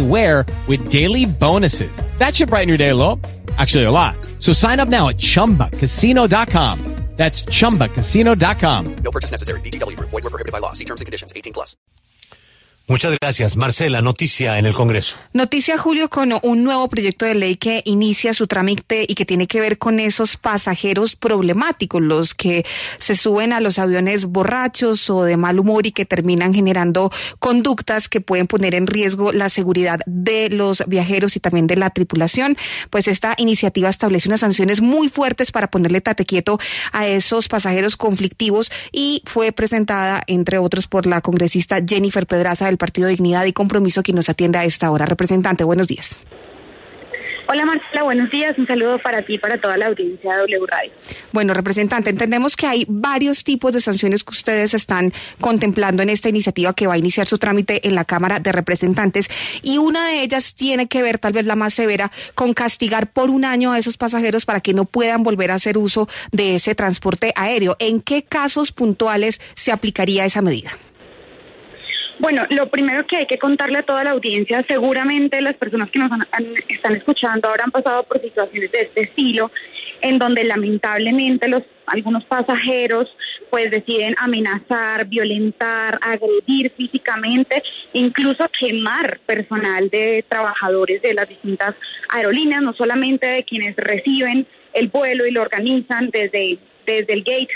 with daily bonuses. That should brighten your day a little. Actually, a lot. So sign up now at chumbacasino.com. That's chumbacasino.com. No purchase necessary. Group. Void were prohibited by law. See terms and conditions. 18 plus. Muchas gracias. Marcela, noticia en el Congreso. Noticia, Julio, con un nuevo proyecto de ley que inicia su trámite y que tiene que ver con esos pasajeros problemáticos, los que se suben a los aviones borrachos o de mal humor y que terminan generando conductas que pueden poner en riesgo la seguridad de los viajeros y también de la tripulación. Pues esta iniciativa establece unas sanciones muy fuertes para ponerle tate quieto a esos pasajeros conflictivos y fue presentada, entre otros, por la congresista Jennifer Pedraza del Partido Dignidad y Compromiso, quien nos atiende a esta hora. Representante, buenos días. Hola Marcela, buenos días. Un saludo para ti y para toda la audiencia de W Radio. Bueno, representante, entendemos que hay varios tipos de sanciones que ustedes están contemplando en esta iniciativa que va a iniciar su trámite en la Cámara de Representantes y una de ellas tiene que ver, tal vez la más severa, con castigar por un año a esos pasajeros para que no puedan volver a hacer uso de ese transporte aéreo. ¿En qué casos puntuales se aplicaría esa medida? Bueno, lo primero que hay que contarle a toda la audiencia, seguramente las personas que nos han- están escuchando ahora han pasado por situaciones de este estilo, en donde lamentablemente los algunos pasajeros pues deciden amenazar, violentar, agredir físicamente, incluso quemar personal de trabajadores de las distintas aerolíneas, no solamente de quienes reciben el vuelo y lo organizan desde, desde el gate,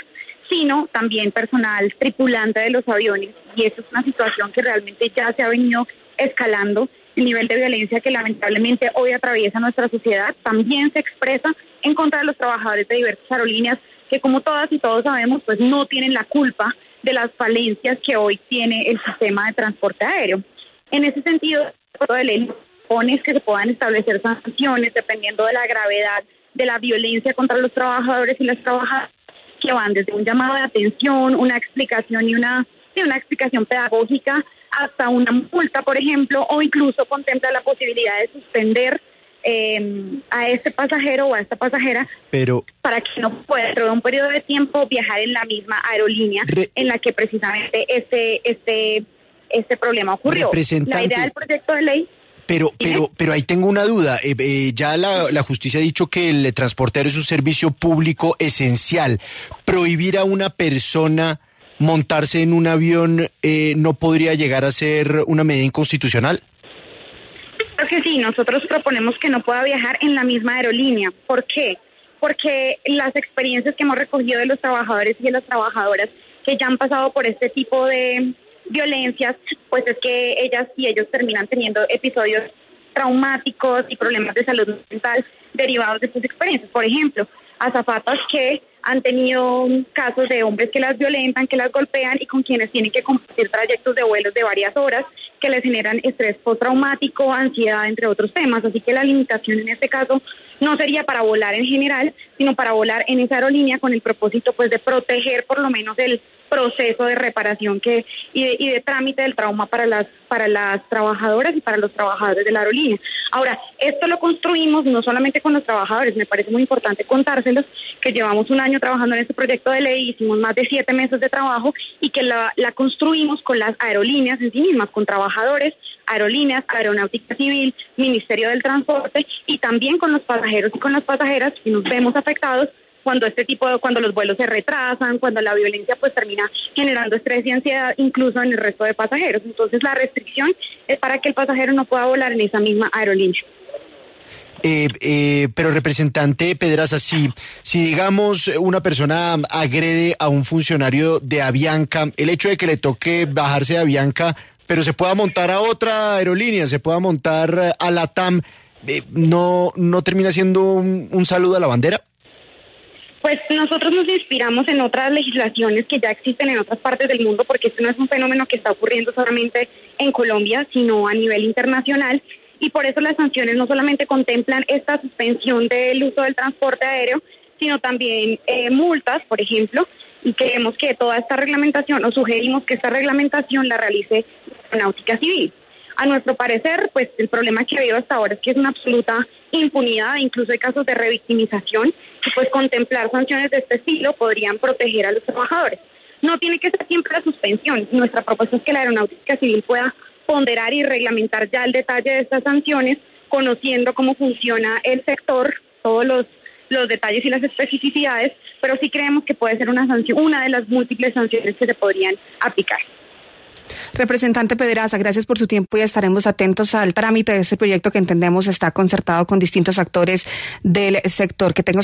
sino también personal tripulante de los aviones. Y eso es una situación que realmente ya se ha venido escalando. El nivel de violencia que lamentablemente hoy atraviesa nuestra sociedad también se expresa en contra de los trabajadores de diversas aerolíneas que como todas y todos sabemos, pues no tienen la culpa de las falencias que hoy tiene el sistema de transporte aéreo. En ese sentido, de ley pone que se puedan establecer sanciones dependiendo de la gravedad de la violencia contra los trabajadores y las trabajadoras que van desde un llamado de atención, una explicación y una, sí, una explicación pedagógica hasta una multa, por ejemplo, o incluso contempla la posibilidad de suspender eh, a este pasajero o a esta pasajera Pero, para que no pueda dentro de un periodo de tiempo viajar en la misma aerolínea Re- en la que precisamente este este este problema ocurrió. La idea del proyecto de ley pero, pero, pero ahí tengo una duda. Eh, eh, ya la, la justicia ha dicho que el transporte aéreo es un servicio público esencial. Prohibir a una persona montarse en un avión eh, no podría llegar a ser una medida inconstitucional. Creo que sí, nosotros proponemos que no pueda viajar en la misma aerolínea. ¿Por qué? Porque las experiencias que hemos recogido de los trabajadores y de las trabajadoras que ya han pasado por este tipo de violencias, pues es que ellas y ellos terminan teniendo episodios traumáticos y problemas de salud mental derivados de sus experiencias. Por ejemplo, azafatas que han tenido casos de hombres que las violentan, que las golpean y con quienes tienen que compartir trayectos de vuelos de varias horas que les generan estrés postraumático, ansiedad, entre otros temas. Así que la limitación en este caso no sería para volar en general, sino para volar en esa aerolínea con el propósito pues de proteger por lo menos el proceso de reparación que y de, y de trámite del trauma para las para las trabajadoras y para los trabajadores de la aerolínea. Ahora, esto lo construimos no solamente con los trabajadores, me parece muy importante contárselos que llevamos un año trabajando en este proyecto de ley, hicimos más de siete meses de trabajo y que la, la construimos con las aerolíneas en sí mismas, con trabajadores, aerolíneas, aeronáutica civil, Ministerio del Transporte y también con los pasajeros y con las pasajeras que nos vemos afectados cuando este tipo de, cuando los vuelos se retrasan, cuando la violencia pues termina generando estrés y ansiedad incluso en el resto de pasajeros. Entonces la restricción es para que el pasajero no pueda volar en esa misma aerolínea. Eh, eh, pero representante Pedraza, si, si digamos una persona agrede a un funcionario de Avianca, el hecho de que le toque bajarse de Avianca, pero se pueda montar a otra aerolínea, se pueda montar a la TAM, eh, ¿no, ¿no termina siendo un, un saludo a la bandera? Pues nosotros nos inspiramos en otras legislaciones que ya existen en otras partes del mundo, porque esto no es un fenómeno que está ocurriendo solamente en Colombia, sino a nivel internacional. Y por eso las sanciones no solamente contemplan esta suspensión del uso del transporte aéreo, sino también eh, multas, por ejemplo, y queremos que toda esta reglamentación, o sugerimos que esta reglamentación la realice la náutica civil. A nuestro parecer, pues el problema que ha habido hasta ahora es que es una absoluta impunidad, incluso hay casos de revictimización, y pues contemplar sanciones de este estilo podrían proteger a los trabajadores. No tiene que ser siempre la suspensión. Nuestra propuesta es que la aeronáutica civil pueda ponderar y reglamentar ya el detalle de estas sanciones, conociendo cómo funciona el sector, todos los, los detalles y las especificidades, pero sí creemos que puede ser una sanción, una de las múltiples sanciones que se podrían aplicar. Representante Pedraza, gracias por su tiempo y estaremos atentos al trámite de este proyecto que entendemos está concertado con distintos actores del sector. Que tenga